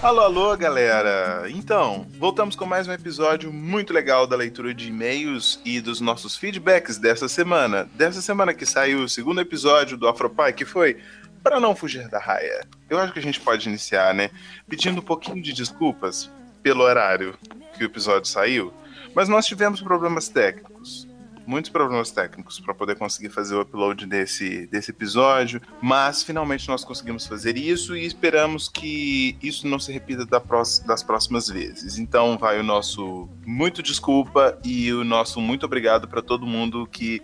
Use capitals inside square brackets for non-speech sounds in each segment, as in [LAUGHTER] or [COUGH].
Alô, alô, galera! Então, voltamos com mais um episódio muito legal da leitura de e-mails e dos nossos feedbacks dessa semana. Dessa semana que saiu o segundo episódio do Afropai, que foi Para Não Fugir da Raia. Eu acho que a gente pode iniciar, né? Pedindo um pouquinho de desculpas pelo horário que o episódio saiu, mas nós tivemos problemas técnicos muitos problemas técnicos para poder conseguir fazer o upload desse, desse episódio, mas finalmente nós conseguimos fazer isso e esperamos que isso não se repita da das próximas vezes. Então vai o nosso muito desculpa e o nosso muito obrigado para todo mundo que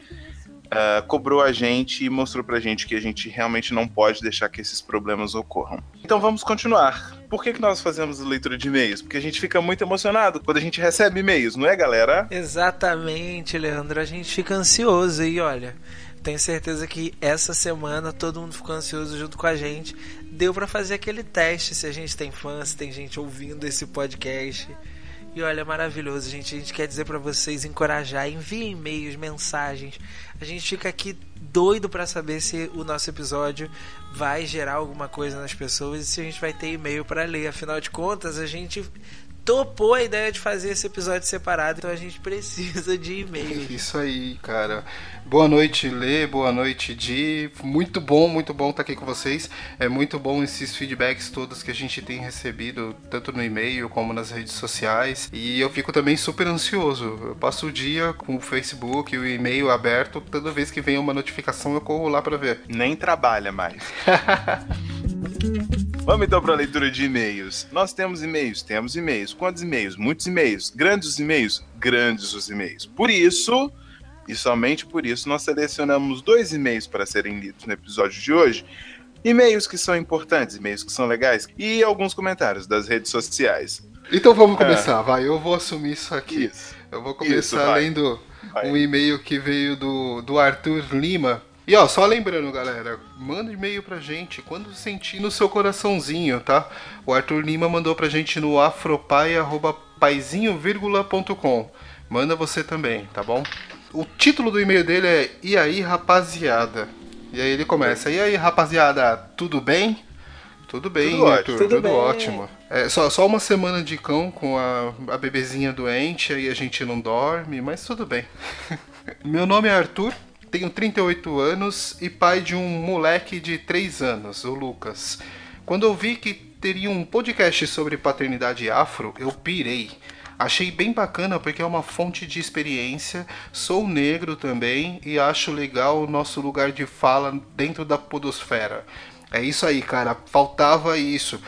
uh, cobrou a gente e mostrou pra gente que a gente realmente não pode deixar que esses problemas ocorram. Então vamos continuar. Por que, que nós fazemos leitura de e-mails? Porque a gente fica muito emocionado quando a gente recebe e-mails, não é, galera? Exatamente, Leandro. A gente fica ansioso e olha. Tenho certeza que essa semana todo mundo ficou ansioso junto com a gente. Deu para fazer aquele teste se a gente tem fãs, se tem gente ouvindo esse podcast. E olha, é maravilhoso, gente. A gente quer dizer para vocês encorajar, enviem e-mails, mensagens. A gente fica aqui doido para saber se o nosso episódio vai gerar alguma coisa nas pessoas e se a gente vai ter e-mail para ler. Afinal de contas, a gente topou a ideia de fazer esse episódio separado, então a gente precisa de e-mail. Isso aí, cara. Boa noite, Lê, boa noite, Di. Muito bom, muito bom estar aqui com vocês. É muito bom esses feedbacks todos que a gente tem recebido, tanto no e-mail como nas redes sociais. E eu fico também super ansioso. Eu passo o dia com o Facebook e o e-mail aberto, toda vez que vem uma notificação eu corro lá para ver. Nem trabalha mais. [LAUGHS] Vamos então para a leitura de e-mails. Nós temos e-mails, temos e-mails. Quantos e-mails? Muitos e-mails. Grandes os e-mails? Grandes os e-mails. Por isso, e somente por isso, nós selecionamos dois e-mails para serem lidos no episódio de hoje. E-mails que são importantes, e-mails que são legais e alguns comentários das redes sociais. Então vamos começar, é. vai. Eu vou assumir isso aqui. Isso. Eu vou começar isso, lendo vai. um e-mail que veio do, do Arthur Lima. E ó, só lembrando, galera, manda e-mail pra gente quando sentir no seu coraçãozinho, tá? O Arthur Lima mandou pra gente no afropai.paizinho.com. Manda você também, tá bom? O título do e-mail dele é E aí, rapaziada? E aí ele começa: E aí, rapaziada, tudo bem? Tudo bem, tudo Arthur, ótimo. tudo, tudo ótimo. É, só, só uma semana de cão com a, a bebezinha doente, aí a gente não dorme, mas tudo bem. [LAUGHS] Meu nome é Arthur, tenho 38 anos e pai de um moleque de 3 anos, o Lucas. Quando eu vi que teria um podcast sobre paternidade afro, eu pirei. Achei bem bacana porque é uma fonte de experiência. Sou negro também e acho legal o nosso lugar de fala dentro da podosfera. É isso aí, cara. Faltava isso.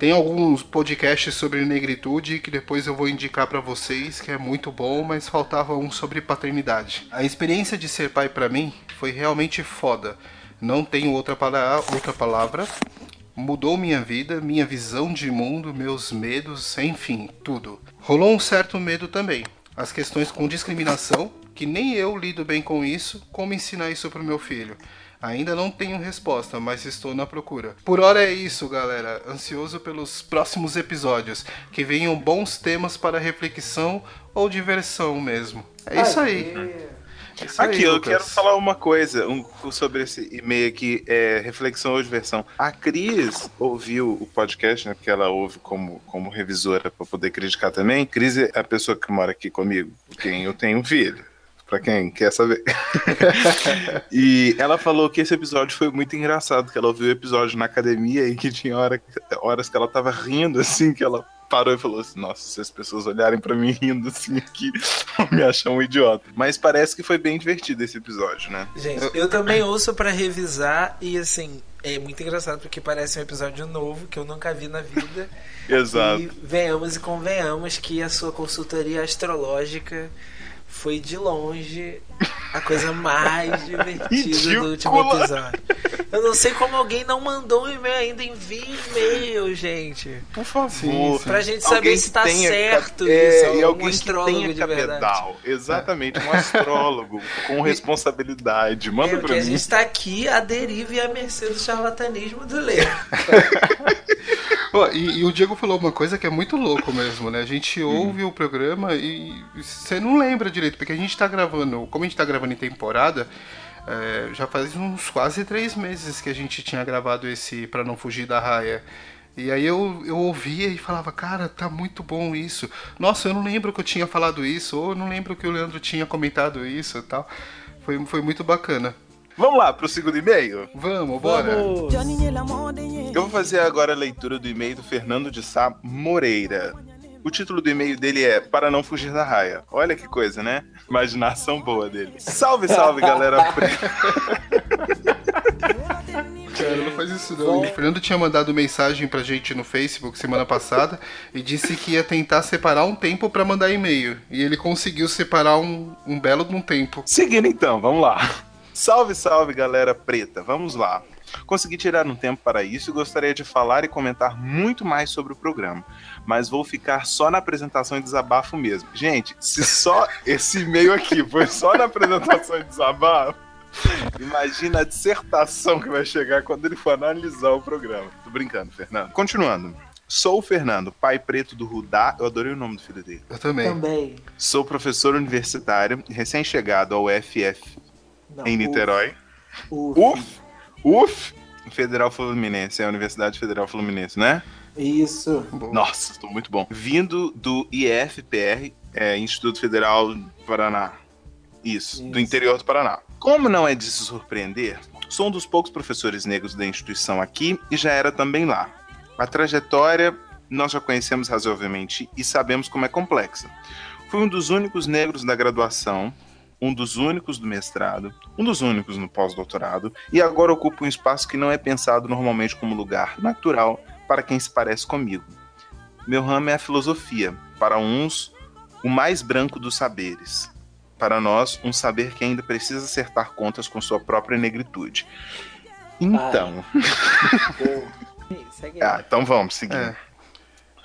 Tem alguns podcasts sobre negritude que depois eu vou indicar para vocês, que é muito bom, mas faltava um sobre paternidade. A experiência de ser pai para mim foi realmente foda. Não tenho outra, outra palavra. Mudou minha vida, minha visão de mundo, meus medos, enfim, tudo. Rolou um certo medo também. As questões com discriminação, que nem eu lido bem com isso, como ensinar isso pro meu filho. Ainda não tenho resposta, mas estou na procura. Por hora é isso, galera. Ansioso pelos próximos episódios. Que venham bons temas para reflexão ou diversão mesmo. É isso aí. É isso aqui, aí, eu quero falar uma coisa um, sobre esse e-mail aqui, é, reflexão ou diversão. A Cris ouviu o podcast, né? Porque ela ouve como, como revisora para poder criticar também. Cris é a pessoa que mora aqui comigo, quem eu tenho um filho para quem quer saber. [LAUGHS] e ela falou que esse episódio foi muito engraçado, que ela ouviu o episódio na academia e que tinha hora, horas que ela tava rindo, assim, que ela parou e falou assim: Nossa, se as pessoas olharem para mim rindo assim aqui, vão me achar um idiota. Mas parece que foi bem divertido esse episódio, né? Gente, eu também ouço para revisar e assim. É muito engraçado porque parece um episódio novo que eu nunca vi na vida. [LAUGHS] Exato. E venhamos e convenhamos que a sua consultoria astrológica foi de longe a coisa mais [LAUGHS] divertida do último episódio. Eu não sei como alguém não mandou um e-mail ainda. Envie e-mail, gente. Por favor. Sim, sim. Pra gente saber alguém se tá certo é, isso. E alguém um astrólogo que tenha de cabedal. Verdade. Exatamente, um astrólogo com responsabilidade. Manda é, pra mim. A gente tá aqui a deriva e a mercê do charlatanismo do Leo. oh, [LAUGHS] e, e, o Diego falou uma coisa que é muito louco mesmo, né? A gente hum. ouve hum. o programa e você não lembra direito, porque a gente tá gravando, como a gente tá gravando em temporada, é, já faz uns quase três meses que a gente tinha gravado esse para não fugir da raia. E aí eu, eu ouvia e falava, cara, tá muito bom isso. Nossa, eu não lembro que eu tinha falado isso, ou eu não lembro que o Leandro tinha comentado isso e tal. Foi, foi muito bacana. Vamos lá pro segundo e-mail? Vamos, bora. Vamos. Eu vou fazer agora a leitura do e-mail do Fernando de Sá Moreira. O título do e-mail dele é Para Não Fugir da Raia. Olha que coisa, né? Imaginação boa dele. Salve, salve, galera [LAUGHS] Cara, não faz isso não. O Fernando tinha mandado mensagem pra gente no Facebook semana passada e disse que ia tentar separar um tempo para mandar e-mail. E ele conseguiu separar um, um belo de um tempo. Seguindo então, vamos lá. Salve, salve, galera preta. Vamos lá. Consegui tirar um tempo para isso e gostaria de falar e comentar muito mais sobre o programa, mas vou ficar só na apresentação e desabafo mesmo. Gente, se só [LAUGHS] esse e-mail aqui foi só na apresentação e desabafo, imagina a dissertação que vai chegar quando ele for analisar o programa. Tô brincando, Fernando. Continuando. Sou o Fernando, pai preto do Rudá. Eu adorei o nome do filho dele. Eu também. Também. Sou professor universitário, recém-chegado ao FF Não, em Niterói. Uf. Uf. UF, Federal Fluminense, é a Universidade Federal Fluminense, né? Isso. Nossa, estou muito bom. Vindo do IFPR, é, Instituto Federal do Paraná. Isso, Isso, do interior do Paraná. Como não é de se surpreender, sou um dos poucos professores negros da instituição aqui e já era também lá. A trajetória nós já conhecemos razoavelmente e sabemos como é complexa. Fui um dos únicos negros da graduação um dos únicos do mestrado, um dos únicos no pós-doutorado, e agora ocupa um espaço que não é pensado normalmente como lugar natural para quem se parece comigo. Meu ramo é a filosofia, para uns, o mais branco dos saberes. Para nós, um saber que ainda precisa acertar contas com sua própria negritude. Então. ah, [LAUGHS] então vamos seguir. É.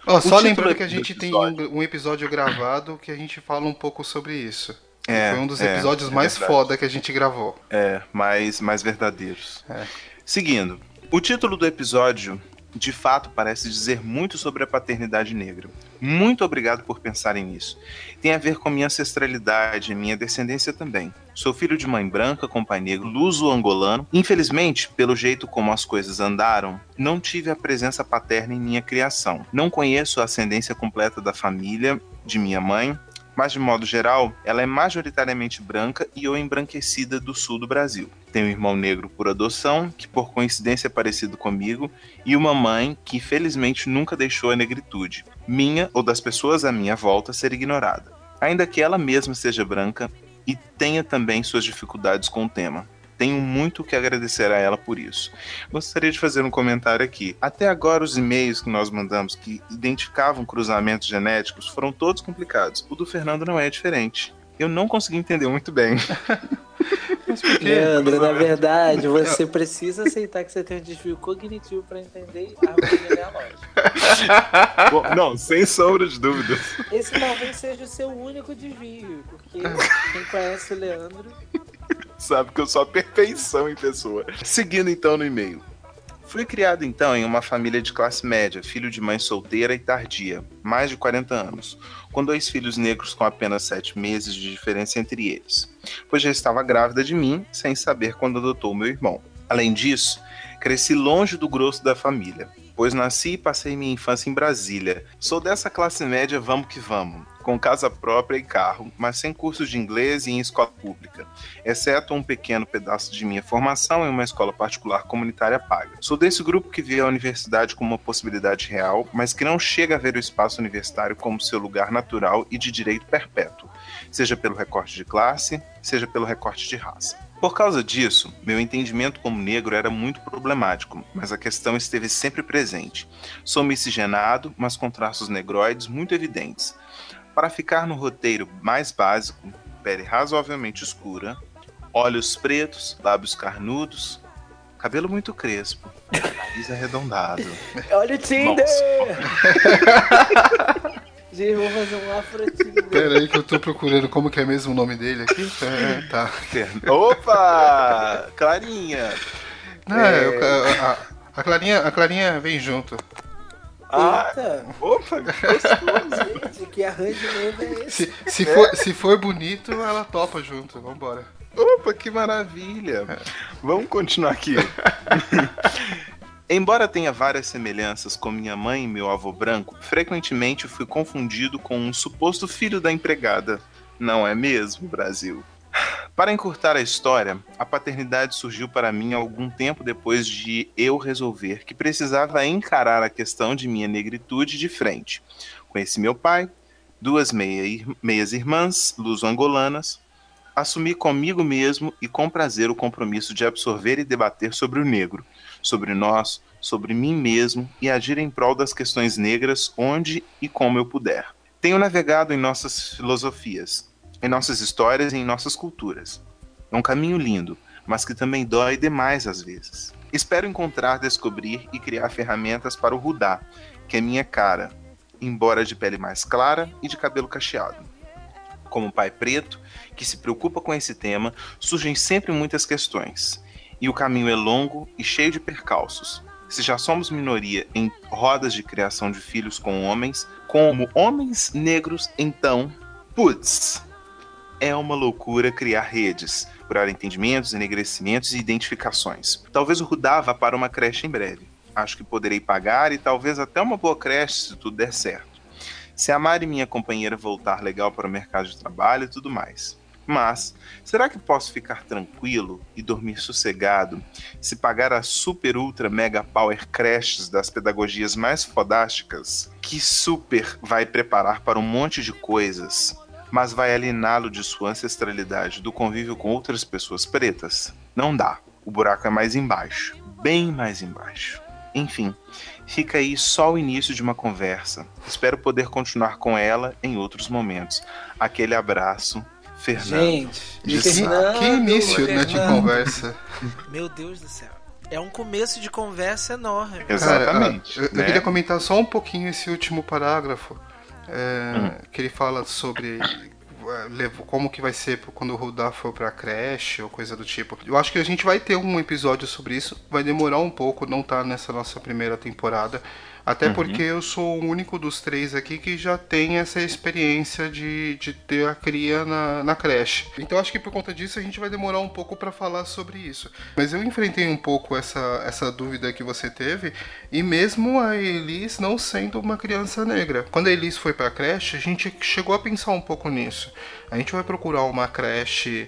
Oh, só lembrando que a gente tem um, um episódio gravado que a gente fala um pouco sobre isso. É, Foi um dos é, episódios é, mais foda que a gente gravou. É, mais, mais verdadeiros. É. Seguindo, o título do episódio de fato parece dizer muito sobre a paternidade negra. Muito obrigado por pensarem nisso. Tem a ver com minha ancestralidade e minha descendência também. Sou filho de mãe branca com pai negro, luso-angolano. Infelizmente, pelo jeito como as coisas andaram, não tive a presença paterna em minha criação. Não conheço a ascendência completa da família de minha mãe, mas de modo geral, ela é majoritariamente branca e ou embranquecida do sul do Brasil. Tenho um irmão negro por adoção, que por coincidência é parecido comigo, e uma mãe que felizmente nunca deixou a negritude, minha ou das pessoas à minha volta, ser ignorada. Ainda que ela mesma seja branca e tenha também suas dificuldades com o tema. Tenho muito que agradecer a ela por isso. Gostaria de fazer um comentário aqui. Até agora, os e-mails que nós mandamos que identificavam cruzamentos genéticos foram todos complicados. O do Fernando não é diferente. Eu não consegui entender muito bem. [LAUGHS] Leandro, na verdade, você precisa aceitar que você tem um desvio cognitivo para entender a árvore genealógica. [LAUGHS] Bom, não, sem sombra de dúvidas. Esse talvez seja o seu único desvio, porque quem conhece o Leandro Sabe que eu sou a perfeição em pessoa. Seguindo então no e-mail. Fui criado então em uma família de classe média, filho de mãe solteira e tardia, mais de 40 anos, com dois filhos negros com apenas 7 meses de diferença entre eles, pois já estava grávida de mim, sem saber quando adotou meu irmão. Além disso, cresci longe do grosso da família, pois nasci e passei minha infância em Brasília. Sou dessa classe média, vamos que vamos com casa própria e carro, mas sem cursos de inglês e em escola pública, exceto um pequeno pedaço de minha formação em uma escola particular comunitária paga. Sou desse grupo que vê a universidade como uma possibilidade real, mas que não chega a ver o espaço universitário como seu lugar natural e de direito perpétuo, seja pelo recorte de classe, seja pelo recorte de raça. Por causa disso, meu entendimento como negro era muito problemático, mas a questão esteve sempre presente. Sou miscigenado, mas com traços negroides muito evidentes. Para ficar no roteiro mais básico, pele razoavelmente escura, olhos pretos, lábios carnudos, cabelo muito crespo, nariz arredondado. [LAUGHS] Olha o Tinder! [LAUGHS] Gente, vou fazer um afro Tinder. Pera aí que eu tô procurando como que é mesmo o nome dele aqui. [LAUGHS] É, tá. Opa! Clarinha! Não, é... a, a, Clarinha, a Clarinha vem junto. Ah, Eita. opa, gostoso. Gente, que arranjo mesmo é esse? Se, se, é. for, se for bonito, ela topa junto. Vambora. Opa, que maravilha. É. Vamos continuar aqui. [LAUGHS] Embora tenha várias semelhanças com minha mãe e meu avô branco, frequentemente fui confundido com um suposto filho da empregada. Não é mesmo, Brasil? Para encurtar a história, a paternidade surgiu para mim algum tempo depois de eu resolver que precisava encarar a questão de minha negritude de frente. Conheci meu pai, duas meia, meias irmãs luso-angolanas, assumi comigo mesmo e com prazer o compromisso de absorver e debater sobre o negro, sobre nós, sobre mim mesmo e agir em prol das questões negras onde e como eu puder. Tenho navegado em nossas filosofias, em nossas histórias e em nossas culturas. É um caminho lindo, mas que também dói demais às vezes. Espero encontrar, descobrir e criar ferramentas para o Rudá, que é minha cara, embora de pele mais clara e de cabelo cacheado. Como pai preto, que se preocupa com esse tema, surgem sempre muitas questões. E o caminho é longo e cheio de percalços. Se já somos minoria em rodas de criação de filhos com homens, como homens negros, então, putz, é uma loucura criar redes, curar entendimentos, enegrecimentos e identificações. Talvez o Rudá vá para uma creche em breve. Acho que poderei pagar e talvez até uma boa creche se tudo der certo se a Mari, minha companheira, voltar legal para o mercado de trabalho e tudo mais. Mas, será que posso ficar tranquilo e dormir sossegado se pagar a super ultra mega power creches das pedagogias mais fodásticas, que super vai preparar para um monte de coisas, mas vai aliená-lo de sua ancestralidade do convívio com outras pessoas pretas? Não dá. O buraco é mais embaixo, bem mais embaixo. Enfim, fica aí só o início de uma conversa. Espero poder continuar com ela em outros momentos. Aquele abraço, Fernando. Gente, de Fernando, que início né, de conversa. [LAUGHS] Meu Deus do céu. É um começo de conversa enorme. Exatamente. Cara, eu, né? eu, queria comentar só um pouquinho esse último parágrafo. É, hum. Que ele fala sobre como que vai ser quando o Rudá for pra creche ou coisa do tipo. Eu acho que a gente vai ter um episódio sobre isso, vai demorar um pouco, não tá nessa nossa primeira temporada. Até uhum. porque eu sou o único dos três aqui que já tem essa experiência de, de ter a cria na, na creche. Então acho que por conta disso a gente vai demorar um pouco para falar sobre isso. Mas eu enfrentei um pouco essa, essa dúvida que você teve, e mesmo a Elis não sendo uma criança negra. Quando a Elis foi para a creche, a gente chegou a pensar um pouco nisso. A gente vai procurar uma creche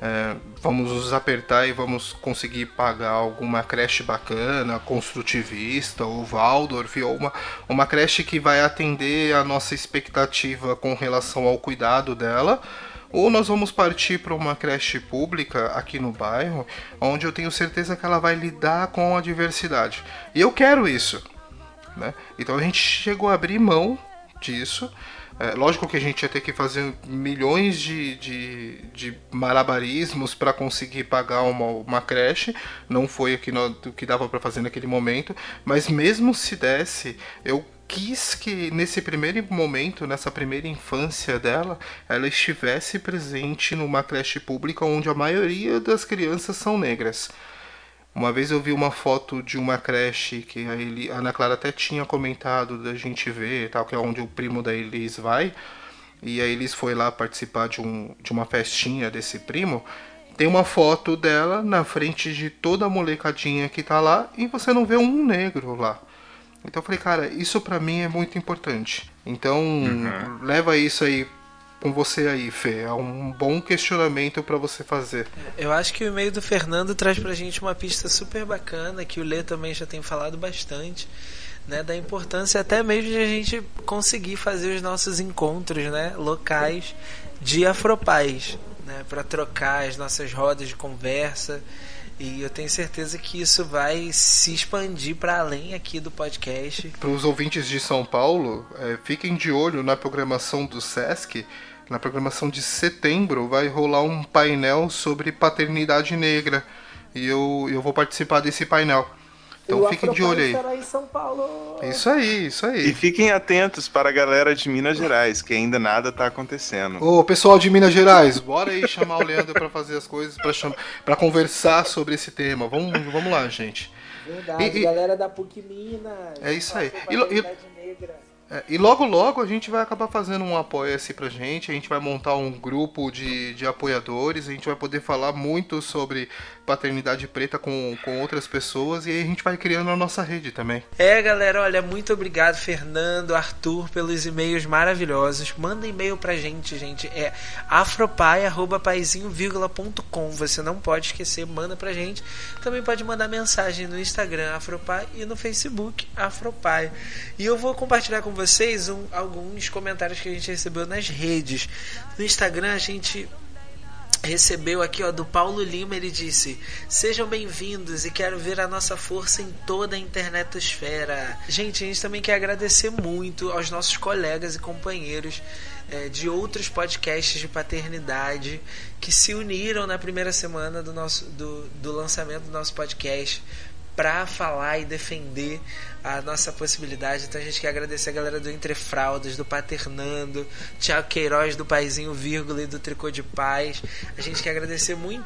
é, vamos nos apertar e vamos conseguir pagar alguma creche bacana, construtivista ou Waldorf, ou uma, uma creche que vai atender a nossa expectativa com relação ao cuidado dela, ou nós vamos partir para uma creche pública aqui no bairro, onde eu tenho certeza que ela vai lidar com a diversidade. E eu quero isso. Né? Então a gente chegou a abrir mão disso é, lógico que a gente ia ter que fazer milhões de, de, de malabarismos para conseguir pagar uma, uma creche, não foi o que, no, o que dava para fazer naquele momento, mas mesmo se desse, eu quis que nesse primeiro momento, nessa primeira infância dela, ela estivesse presente numa creche pública onde a maioria das crianças são negras. Uma vez eu vi uma foto de uma creche que a, Eli, a Ana Clara até tinha comentado da gente ver, tal, que é onde o primo da Elis vai. E a Elis foi lá participar de, um, de uma festinha desse primo. Tem uma foto dela na frente de toda a molecadinha que tá lá e você não vê um negro lá. Então eu falei, cara, isso para mim é muito importante. Então uhum. leva isso aí com você aí, Fê. É um bom questionamento para você fazer. Eu acho que o e-mail do Fernando traz pra gente uma pista super bacana, que o Lê também já tem falado bastante, né, da importância até mesmo de a gente conseguir fazer os nossos encontros, né, locais de Afropaz, né, para trocar as nossas rodas de conversa. E eu tenho certeza que isso vai se expandir para além aqui do podcast. Para os ouvintes de São Paulo, é, fiquem de olho na programação do SESC na programação de setembro vai rolar um painel sobre paternidade negra. E eu, eu vou participar desse painel. Então e fiquem de olho aí. em São Paulo. Isso aí, isso aí. E fiquem atentos para a galera de Minas Gerais, que ainda nada está acontecendo. Ô, pessoal de Minas Gerais, bora aí chamar o Leandro para fazer as coisas, para conversar sobre esse tema. Vamos, vamos lá, gente. Verdade, e, galera da PUC Minas. É isso aí. E, e, É, e logo logo a gente vai acabar fazendo um apoia-se pra gente, a gente vai montar um grupo de, de apoiadores, a gente vai poder falar muito sobre paternidade preta com, com outras pessoas e aí a gente vai criando a nossa rede também. É, galera, olha, muito obrigado, Fernando, Arthur, pelos e-mails maravilhosos. Manda e-mail pra gente, gente. É afropai.paizinho.com. Você não pode esquecer, manda pra gente. Também pode mandar mensagem no Instagram Afropai e no Facebook Afropai. E eu vou compartilhar com vocês um, alguns comentários que a gente recebeu nas redes. No Instagram a gente recebeu aqui ó do Paulo Lima ele disse sejam bem-vindos e quero ver a nossa força em toda a internetosfera. Gente a gente também quer agradecer muito aos nossos colegas e companheiros é, de outros podcasts de paternidade que se uniram na primeira semana do nosso do, do lançamento do nosso podcast para falar e defender a nossa possibilidade. Então a gente quer agradecer a galera do Entre Fraldas, do Paternando, Tiago Queiroz do Paizinho Vírgula e do Tricô de Paz. A gente quer agradecer muito.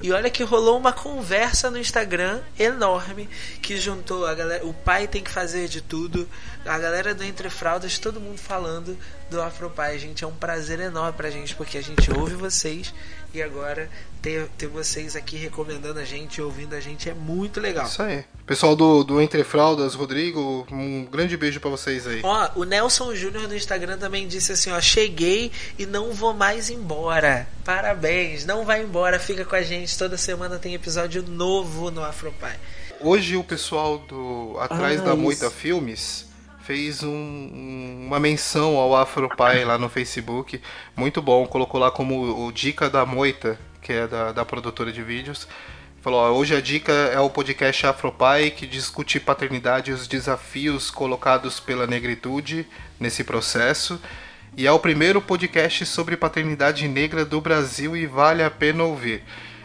E olha que rolou uma conversa no Instagram enorme que juntou a galera. O pai tem que fazer de tudo. A galera do Entre Fraldas, todo mundo falando do Afropai. Gente, é um prazer enorme pra gente porque a gente ouve vocês e agora ter, ter vocês aqui recomendando a gente, ouvindo a gente é muito legal. Isso aí. Pessoal do, do Entre Fraldas, Rodrigo, um grande beijo para vocês aí. Ó, o Nelson Júnior do Instagram também disse assim, ó, cheguei e não vou mais embora. Parabéns, não vai embora, fica com a gente. Toda semana tem episódio novo no Afropai. Hoje o pessoal do Atrás ah, da Moita Filmes fez um, uma menção ao Afropai lá no Facebook. Muito bom, colocou lá como o Dica da Moita, que é da, da produtora de vídeos. Falou, ó, hoje a dica é o podcast Afropai que discute paternidade e os desafios colocados pela negritude nesse processo. E é o primeiro podcast sobre paternidade negra do Brasil e vale a pena ouvir.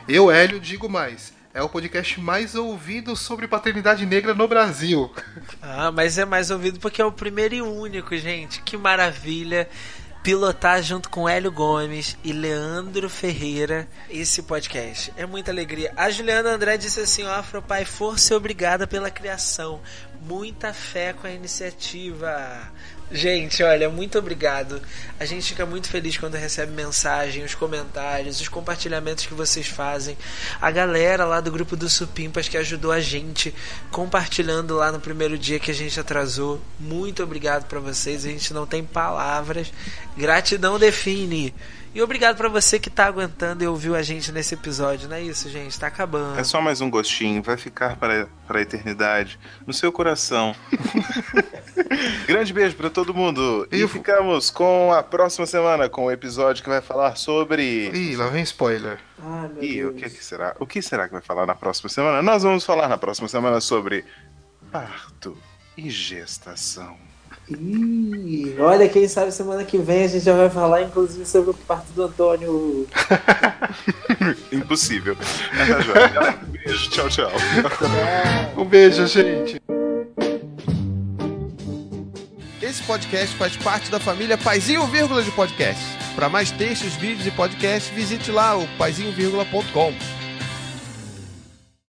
Eu, Hélio, digo mais. É o podcast mais ouvido sobre paternidade negra no Brasil. Ah, mas é mais ouvido porque é o primeiro e único, gente. Que maravilha pilotar junto com Hélio Gomes e Leandro Ferreira esse podcast. É muita alegria. A Juliana André disse assim: ó, Afropai, força e obrigada pela criação. Muita fé com a iniciativa. Gente, olha, muito obrigado. A gente fica muito feliz quando recebe mensagem, os comentários, os compartilhamentos que vocês fazem. A galera lá do grupo do Supimpas que ajudou a gente compartilhando lá no primeiro dia que a gente atrasou. Muito obrigado para vocês. A gente não tem palavras. Gratidão define. E obrigado para você que tá aguentando e ouviu a gente nesse episódio, não é isso, gente? Tá acabando. É só mais um gostinho, vai ficar para, para a eternidade no seu coração. [LAUGHS] Grande beijo para todo mundo. E ficamos com a próxima semana com o episódio que vai falar sobre. Ih, lá vem spoiler. Ai, e Deus. o que, que será? O que será que vai falar na próxima semana? Nós vamos falar na próxima semana sobre parto e gestação. Ih, olha, quem sabe semana que vem a gente já vai falar, inclusive, sobre o parto do Antônio. [LAUGHS] Impossível. um beijo, tchau, tchau. Um beijo, gente. Esse podcast faz parte da família Paizinho Vírgula de Podcast. Para mais textos, vídeos e podcasts, visite lá o paizinho.com.